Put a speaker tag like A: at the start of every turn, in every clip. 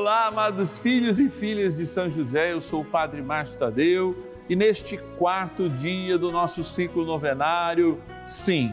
A: Olá, amados filhos e filhas de São José, eu sou o Padre Márcio Tadeu e neste quarto dia do nosso ciclo novenário, sim,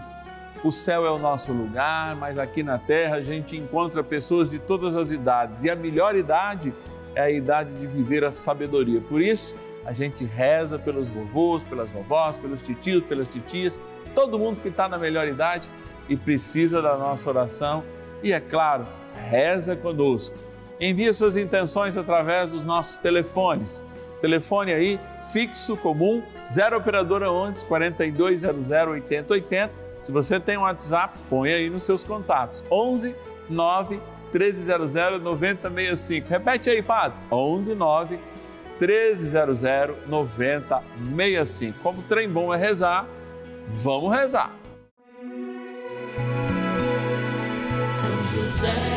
A: o céu é o nosso lugar, mas aqui na terra a gente encontra pessoas de todas as idades e a melhor idade é a idade de viver a sabedoria. Por isso, a gente reza pelos vovôs, pelas vovós, pelos titios, pelas titias, todo mundo que está na melhor idade e precisa da nossa oração. E é claro, reza conosco. Envie suas intenções através dos nossos telefones. Telefone aí, fixo comum, 0 operadora 11 4200 8080. Se você tem um WhatsApp, põe aí nos seus contatos. 11 9 1300 9065. Repete aí, Padre. 11 9 1300 9065. Como trem bom é rezar, vamos rezar.
B: São José,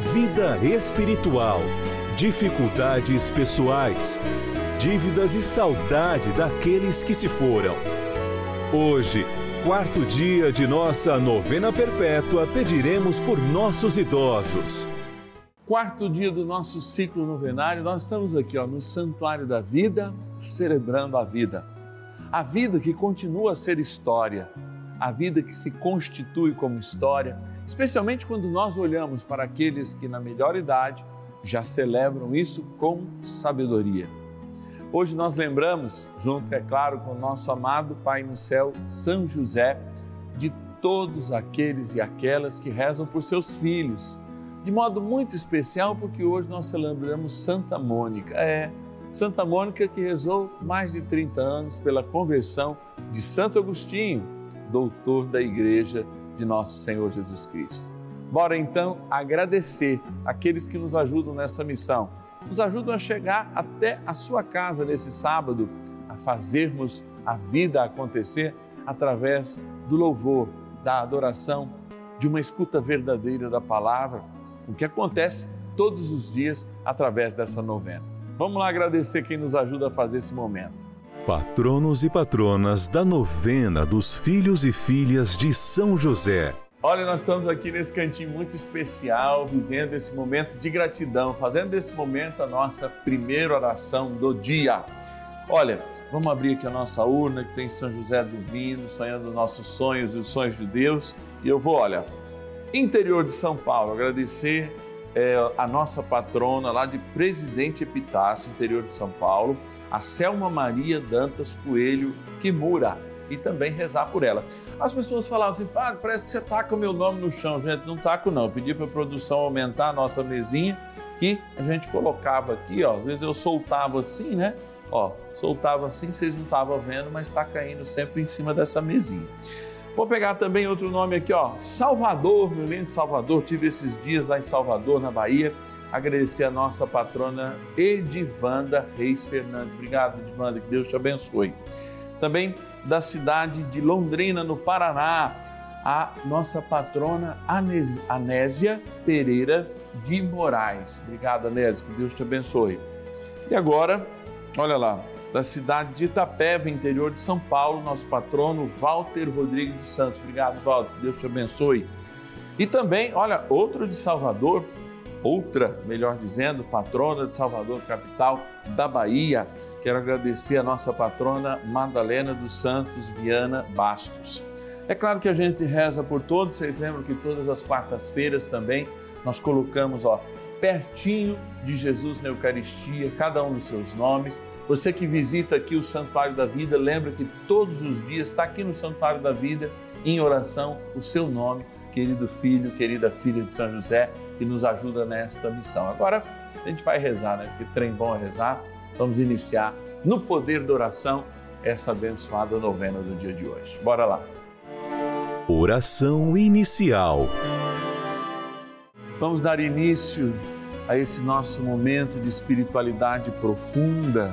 C: vida espiritual, dificuldades pessoais dívidas e saudade daqueles que se foram. Hoje, quarto dia de nossa novena perpétua, pediremos por nossos idosos.
A: Quarto dia do nosso ciclo novenário, nós estamos aqui ó, no Santuário da Vida, celebrando a vida. A vida que continua a ser história, a vida que se constitui como história, especialmente quando nós olhamos para aqueles que, na melhor idade, já celebram isso com sabedoria. Hoje nós lembramos, junto, é claro, com o nosso amado Pai no céu, São José, de todos aqueles e aquelas que rezam por seus filhos. De modo muito especial, porque hoje nós celebramos Santa Mônica. É, Santa Mônica que rezou mais de 30 anos pela conversão de Santo Agostinho, doutor da Igreja de Nosso Senhor Jesus Cristo. Bora então agradecer aqueles que nos ajudam nessa missão nos ajudam a chegar até a sua casa nesse sábado, a fazermos a vida acontecer através do louvor, da adoração, de uma escuta verdadeira da palavra, o que acontece todos os dias através dessa novena. Vamos lá agradecer quem nos ajuda a fazer esse momento.
C: Patronos e patronas da novena dos filhos e filhas de São José.
A: Olha, nós estamos aqui nesse cantinho muito especial, vivendo esse momento de gratidão, fazendo desse momento a nossa primeira oração do dia. Olha, vamos abrir aqui a nossa urna que tem São José dormindo, sonhando nossos sonhos e os sonhos de Deus. E eu vou, olha, interior de São Paulo, agradecer é, a nossa patrona lá de Presidente Epitácio, interior de São Paulo, a Selma Maria Dantas Coelho Kimura e também rezar por ela. As pessoas falavam assim, padre, parece que você taca o meu nome no chão. Gente, não taco não. Eu pedi para a produção aumentar a nossa mesinha, que a gente colocava aqui, ó. Às vezes eu soltava assim, né? Ó, soltava assim, vocês não estavam vendo, mas está caindo sempre em cima dessa mesinha. Vou pegar também outro nome aqui, ó. Salvador, meu lindo Salvador. Tive esses dias lá em Salvador, na Bahia. Agradecer a nossa patrona Edivanda Reis Fernandes. Obrigado, Edivanda, que Deus te abençoe. Também da cidade de Londrina, no Paraná, a nossa patrona Anésia Pereira de Moraes. Obrigado, Anésia, que Deus te abençoe. E agora, olha lá, da cidade de Itapeva, interior de São Paulo, nosso patrono Walter Rodrigues dos Santos. Obrigado, Walter, Deus te abençoe. E também, olha, outro de Salvador, outra, melhor dizendo, patrona de Salvador, capital da Bahia. Quero agradecer a nossa patrona Madalena dos Santos Viana Bastos. É claro que a gente reza por todos, vocês lembram que todas as quartas-feiras também nós colocamos, ó, pertinho de Jesus na Eucaristia, cada um dos seus nomes. Você que visita aqui o Santuário da Vida, lembra que todos os dias está aqui no Santuário da Vida, em oração, o seu nome, querido filho, querida filha de São José, que nos ajuda nesta missão. Agora a gente vai rezar, né? Porque trem bom é rezar. Vamos iniciar no poder da oração essa abençoada novena do dia de hoje. Bora lá.
C: Oração inicial.
A: Vamos dar início a esse nosso momento de espiritualidade profunda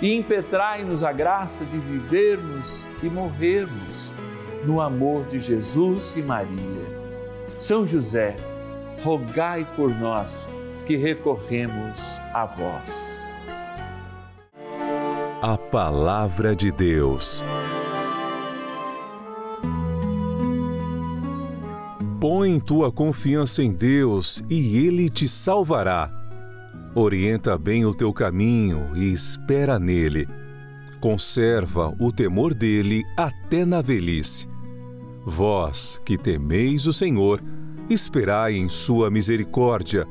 A: e impetrai-nos a graça de vivermos e morrermos no amor de Jesus e Maria. São José, rogai por nós que recorremos a vós.
C: A Palavra de Deus. Põe tua confiança em Deus e Ele te salvará. Orienta bem o teu caminho e espera nele. Conserva o temor dele até na velhice. Vós que temeis o Senhor, esperai em sua misericórdia.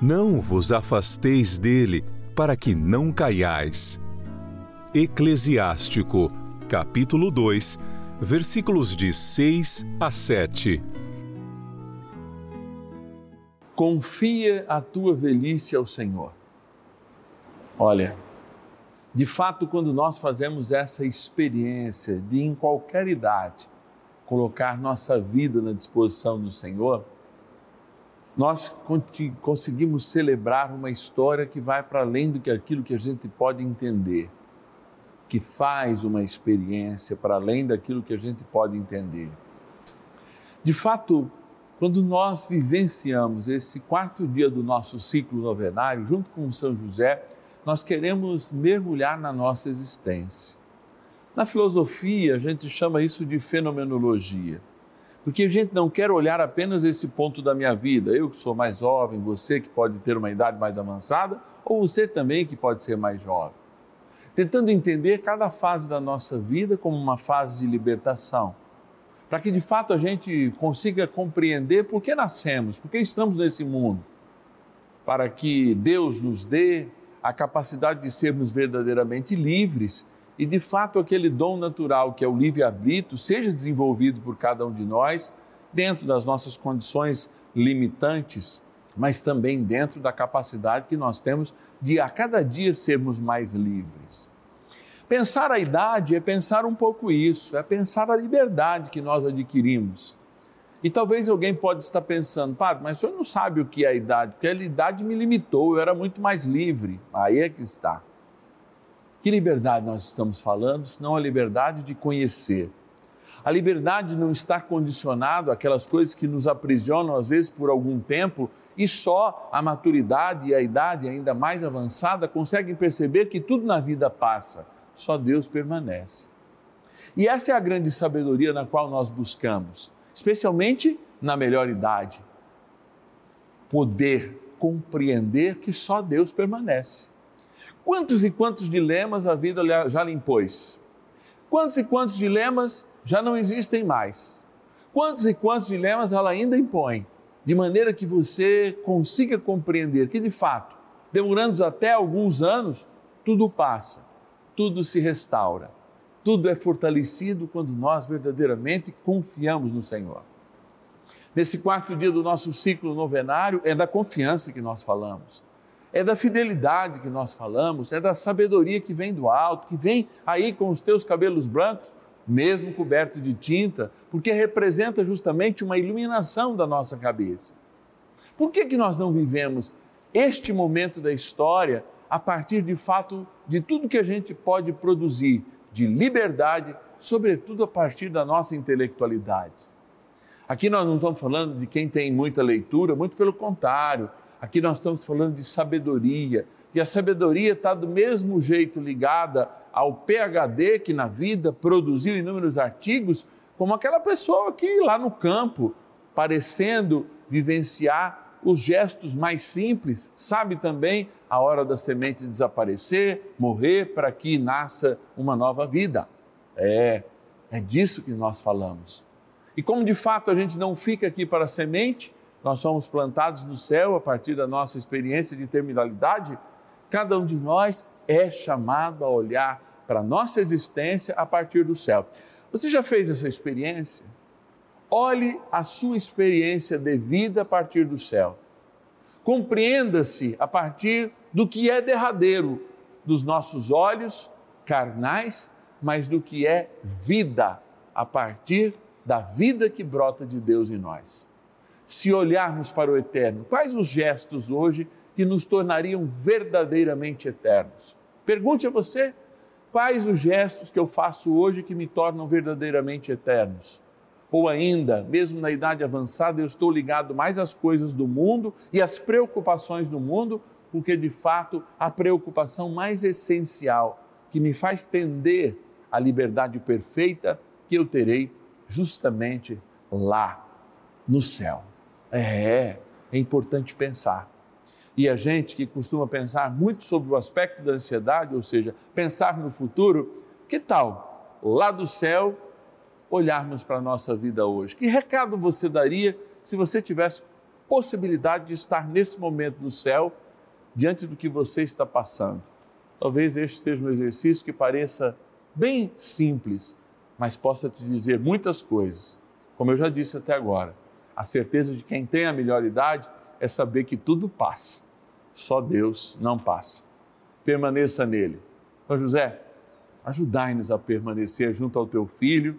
C: Não vos afasteis dele, para que não caiais. Eclesiástico, capítulo 2, versículos de 6 a 7
A: confia a tua velhice ao Senhor. Olha, de fato, quando nós fazemos essa experiência de, em qualquer idade, colocar nossa vida na disposição do Senhor, nós conseguimos celebrar uma história que vai para além do que aquilo que a gente pode entender, que faz uma experiência para além daquilo que a gente pode entender. De fato, quando nós vivenciamos esse quarto dia do nosso ciclo novenário, junto com São José, nós queremos mergulhar na nossa existência. Na filosofia, a gente chama isso de fenomenologia, porque a gente não quer olhar apenas esse ponto da minha vida, eu que sou mais jovem, você que pode ter uma idade mais avançada, ou você também que pode ser mais jovem. Tentando entender cada fase da nossa vida como uma fase de libertação para que de fato a gente consiga compreender por que nascemos, por que estamos nesse mundo, para que Deus nos dê a capacidade de sermos verdadeiramente livres e de fato aquele dom natural que é o livre-arbítrio seja desenvolvido por cada um de nós dentro das nossas condições limitantes, mas também dentro da capacidade que nós temos de a cada dia sermos mais livres. Pensar a idade é pensar um pouco isso, é pensar a liberdade que nós adquirimos. E talvez alguém pode estar pensando, padre, mas o senhor não sabe o que é a idade, porque a idade me limitou, eu era muito mais livre. Aí é que está. Que liberdade nós estamos falando, senão a liberdade de conhecer. A liberdade não está condicionada àquelas coisas que nos aprisionam, às vezes, por algum tempo, e só a maturidade e a idade ainda mais avançada conseguem perceber que tudo na vida passa, só Deus permanece. E essa é a grande sabedoria na qual nós buscamos, especialmente na melhor idade. Poder compreender que só Deus permanece. Quantos e quantos dilemas a vida já lhe impôs? Quantos e quantos dilemas já não existem mais? Quantos e quantos dilemas ela ainda impõe? De maneira que você consiga compreender que, de fato, demorando até alguns anos, tudo passa, tudo se restaura, tudo é fortalecido quando nós verdadeiramente confiamos no Senhor. Nesse quarto dia do nosso ciclo novenário, é da confiança que nós falamos é da fidelidade que nós falamos, é da sabedoria que vem do alto, que vem aí com os teus cabelos brancos, mesmo coberto de tinta, porque representa justamente uma iluminação da nossa cabeça. Por que, que nós não vivemos este momento da história a partir de fato de tudo que a gente pode produzir de liberdade, sobretudo a partir da nossa intelectualidade? Aqui nós não estamos falando de quem tem muita leitura, muito pelo contrário Aqui nós estamos falando de sabedoria, e a sabedoria está do mesmo jeito ligada ao PhD que na vida produziu inúmeros artigos, como aquela pessoa que lá no campo, parecendo vivenciar os gestos mais simples, sabe também a hora da semente desaparecer, morrer para que nasça uma nova vida. É, é disso que nós falamos. E como de fato a gente não fica aqui para a semente, nós somos plantados no céu a partir da nossa experiência de terminalidade, cada um de nós é chamado a olhar para a nossa existência a partir do céu. Você já fez essa experiência? Olhe a sua experiência de vida a partir do céu. Compreenda-se a partir do que é derradeiro dos nossos olhos carnais, mas do que é vida a partir da vida que brota de Deus em nós se olharmos para o eterno? Quais os gestos hoje que nos tornariam verdadeiramente eternos? Pergunte a você, quais os gestos que eu faço hoje que me tornam verdadeiramente eternos? Ou ainda, mesmo na idade avançada, eu estou ligado mais às coisas do mundo e às preocupações do mundo, porque de fato a preocupação mais essencial que me faz tender à liberdade perfeita que eu terei justamente lá no céu. É, é importante pensar. E a gente que costuma pensar muito sobre o aspecto da ansiedade, ou seja, pensar no futuro, que tal lá do céu olharmos para a nossa vida hoje? Que recado você daria se você tivesse possibilidade de estar nesse momento no céu diante do que você está passando? Talvez este seja um exercício que pareça bem simples, mas possa te dizer muitas coisas, como eu já disse até agora a certeza de quem tem a melhor idade é saber que tudo passa, só Deus não passa. Permaneça nele. Então, José, ajudai-nos a permanecer junto ao teu filho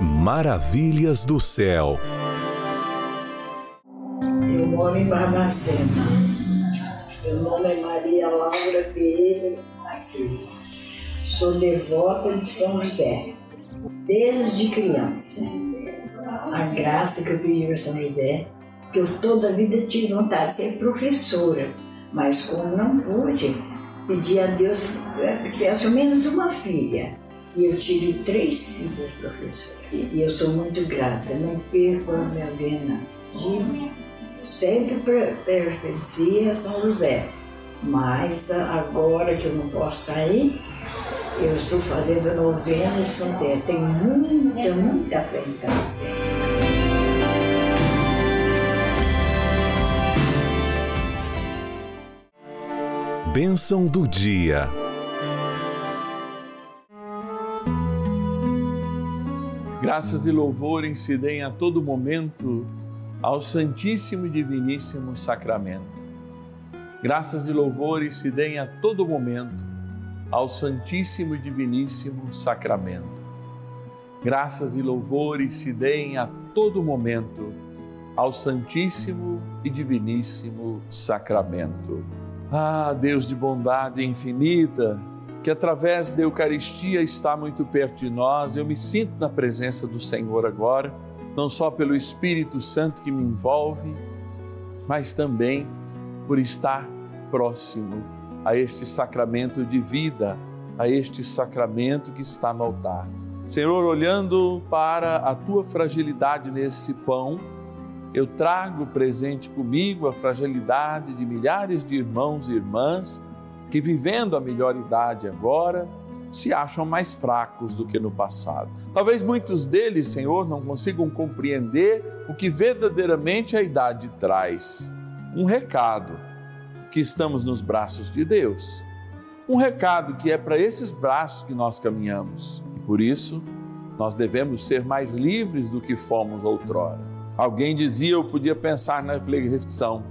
C: Maravilhas do céu.
D: Eu moro em Barbacena. Meu nome é Maria Laura Pereira da Silva. Sou devota de São José, desde criança. A graça que eu pedi para São José, que eu toda a vida tive vontade de ser professora, mas como não pude, pedi a Deus que tivesse ao menos uma filha. E eu tive três filhas professoras. E eu sou muito grata, não perco a minha vena. E sempre pertencia a São José. Mas agora que eu não posso sair, eu estou fazendo novena em São José. Tenho muita, muita fé em São José.
C: Bênção do dia.
A: Graças e louvores se deem a todo momento ao Santíssimo e Diviníssimo Sacramento. Graças e louvores se deem a todo momento ao Santíssimo e Diviníssimo Sacramento. Graças e louvores se deem a todo momento ao Santíssimo e Diviníssimo Sacramento. Ah, Deus de bondade infinita, que através da Eucaristia está muito perto de nós, eu me sinto na presença do Senhor agora, não só pelo Espírito Santo que me envolve, mas também por estar próximo a este sacramento de vida, a este sacramento que está no altar. Senhor, olhando para a tua fragilidade nesse pão, eu trago presente comigo a fragilidade de milhares de irmãos e irmãs que, vivendo a melhor idade agora, se acham mais fracos do que no passado. Talvez muitos deles, Senhor, não consigam compreender o que verdadeiramente a idade traz. Um recado que estamos nos braços de Deus. Um recado que é para esses braços que nós caminhamos. E por isso, nós devemos ser mais livres do que fomos outrora. Alguém dizia, eu podia pensar na reflexão,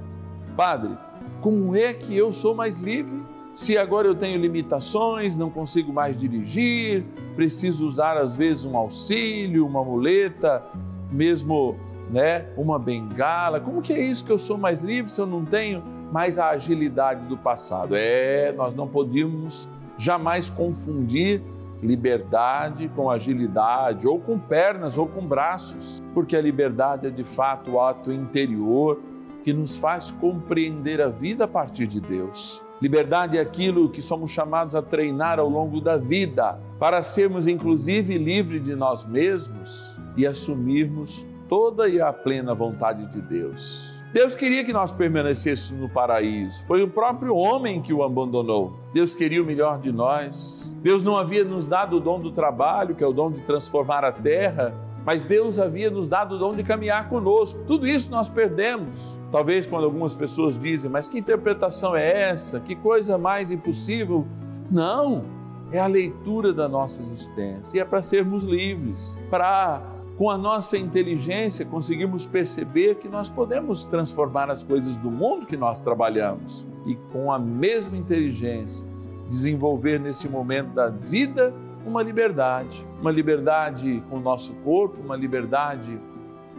A: Padre, como é que eu sou mais livre? Se agora eu tenho limitações, não consigo mais dirigir, preciso usar às vezes um auxílio, uma muleta, mesmo né, uma bengala. Como que é isso que eu sou mais livre se eu não tenho mais a agilidade do passado? É, nós não podíamos jamais confundir liberdade com agilidade, ou com pernas ou com braços, porque a liberdade é de fato o ato interior que nos faz compreender a vida a partir de Deus. Liberdade é aquilo que somos chamados a treinar ao longo da vida, para sermos inclusive livres de nós mesmos e assumirmos toda e a plena vontade de Deus. Deus queria que nós permanecêssemos no paraíso. Foi o próprio homem que o abandonou. Deus queria o melhor de nós. Deus não havia nos dado o dom do trabalho, que é o dom de transformar a terra, mas Deus havia nos dado o dom de caminhar conosco. Tudo isso nós perdemos. Talvez quando algumas pessoas dizem, mas que interpretação é essa? Que coisa mais impossível? Não, é a leitura da nossa existência e é para sermos livres, para com a nossa inteligência, conseguimos perceber que nós podemos transformar as coisas do mundo que nós trabalhamos e, com a mesma inteligência, desenvolver nesse momento da vida uma liberdade. Uma liberdade com o nosso corpo, uma liberdade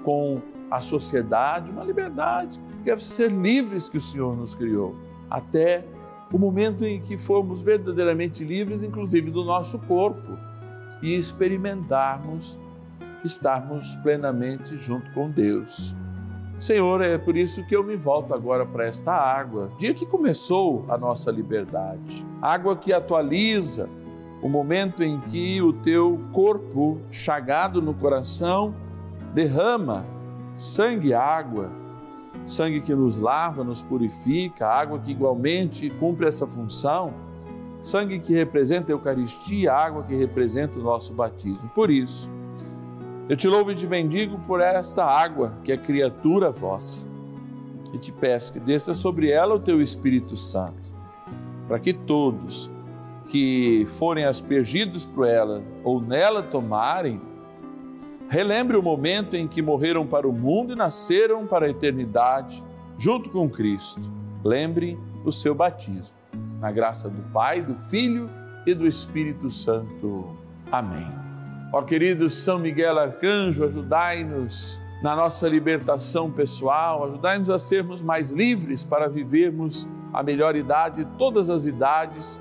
A: com a sociedade, uma liberdade que deve ser livres que o Senhor nos criou, até o momento em que formos verdadeiramente livres, inclusive do nosso corpo, e experimentarmos estarmos plenamente junto com Deus. Senhor, é por isso que eu me volto agora para esta água, dia que começou a nossa liberdade. Água que atualiza o momento em que o teu corpo, chagado no coração, derrama sangue e água, sangue que nos lava, nos purifica, água que igualmente cumpre essa função, sangue que representa a Eucaristia, água que representa o nosso batismo. Por isso, eu te louvo e te bendigo por esta água que é criatura vossa. E te peço que desça sobre ela o teu Espírito Santo, para que todos que forem aspergidos por ela ou nela tomarem, relembre o momento em que morreram para o mundo e nasceram para a eternidade, junto com Cristo. Lembre o seu batismo. Na graça do Pai, do Filho e do Espírito Santo. Amém. Ó querido São Miguel Arcanjo, ajudai-nos na nossa libertação pessoal, ajudai-nos a sermos mais livres para vivermos a melhor idade de todas as idades,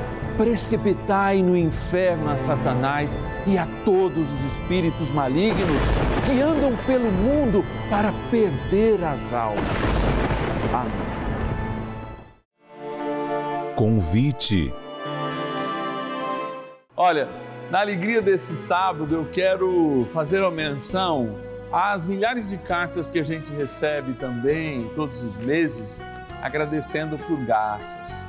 E: precipitai no inferno a Satanás e a todos os espíritos malignos que andam pelo mundo para perder as almas. Amém.
C: Convite.
A: Olha, na alegria desse sábado, eu quero fazer uma menção as milhares de cartas que a gente recebe também todos os meses, agradecendo por graças.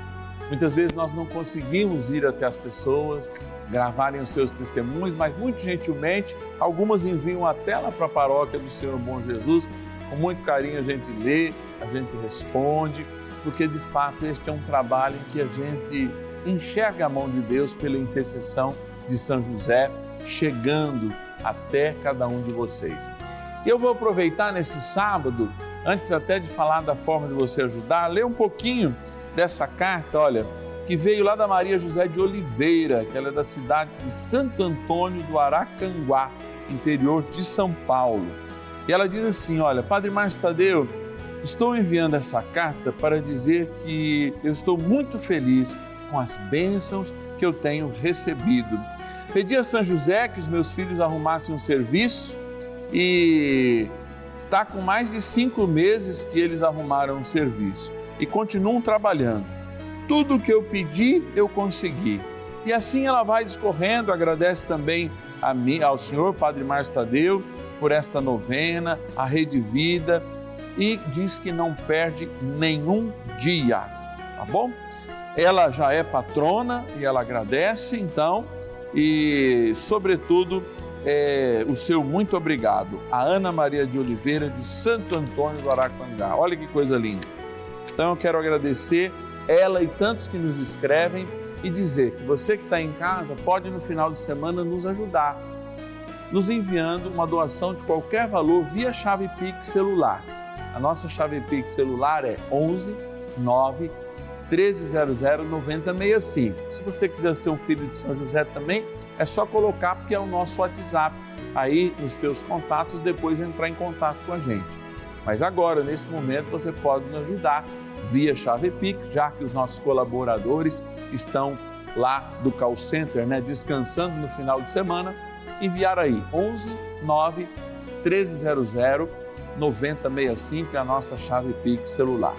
A: Muitas vezes nós não conseguimos ir até as pessoas, gravarem os seus testemunhos, mas muito gentilmente, algumas enviam até lá para a paróquia do Senhor Bom Jesus. Com muito carinho a gente lê, a gente responde, porque de fato este é um trabalho em que a gente enxerga a mão de Deus pela intercessão de São José, chegando até cada um de vocês. E eu vou aproveitar nesse sábado, antes até de falar da forma de você ajudar, ler um pouquinho dessa carta, olha, que veio lá da Maria José de Oliveira, que ela é da cidade de Santo Antônio do Aracanguá, interior de São Paulo. E ela diz assim: Olha, Padre Márcio Tadeu, estou enviando essa carta para dizer que eu estou muito feliz com as bênçãos que eu tenho recebido. Pedi a São José que os meus filhos arrumassem um serviço e está com mais de cinco meses que eles arrumaram o serviço e continuam trabalhando. Tudo o que eu pedi, eu consegui. E assim ela vai discorrendo, agradece também a mim, ao senhor Padre Márcio Tadeu por esta novena, a Rede Vida, e diz que não perde nenhum dia, tá bom? Ela já é patrona e ela agradece, então, e sobretudo é, o seu muito obrigado a Ana Maria de Oliveira, de Santo Antônio do Araquangá. Olha que coisa linda. Então eu quero agradecer ela e tantos que nos escrevem e dizer que você que está em casa pode no final de semana nos ajudar, nos enviando uma doação de qualquer valor via chave Pix celular. A nossa chave Pix celular é 11 9 1300 9065. Se você quiser ser um filho de São José também, é só colocar porque é o nosso WhatsApp aí nos teus contatos, depois entrar em contato com a gente. Mas agora, nesse momento, você pode nos ajudar via chave Pix, já que os nossos colaboradores estão lá do call center, né, descansando no final de semana, enviar aí 11 9 1300 9065 é a nossa chave Pix celular.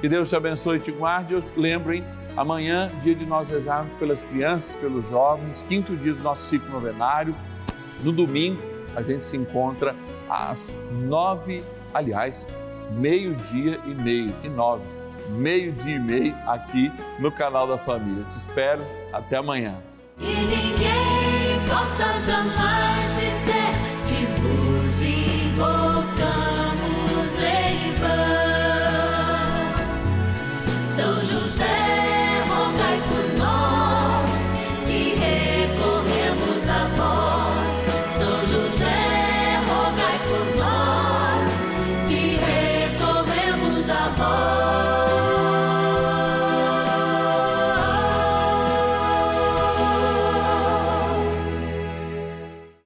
A: Que Deus te abençoe e te guarde. Lembrem Amanhã, dia de nós rezarmos pelas crianças, pelos jovens, quinto dia do nosso ciclo novenário. No domingo, a gente se encontra às nove, aliás, meio-dia e meio, e nove, meio-dia e meio aqui no canal da Família. Te espero, até amanhã.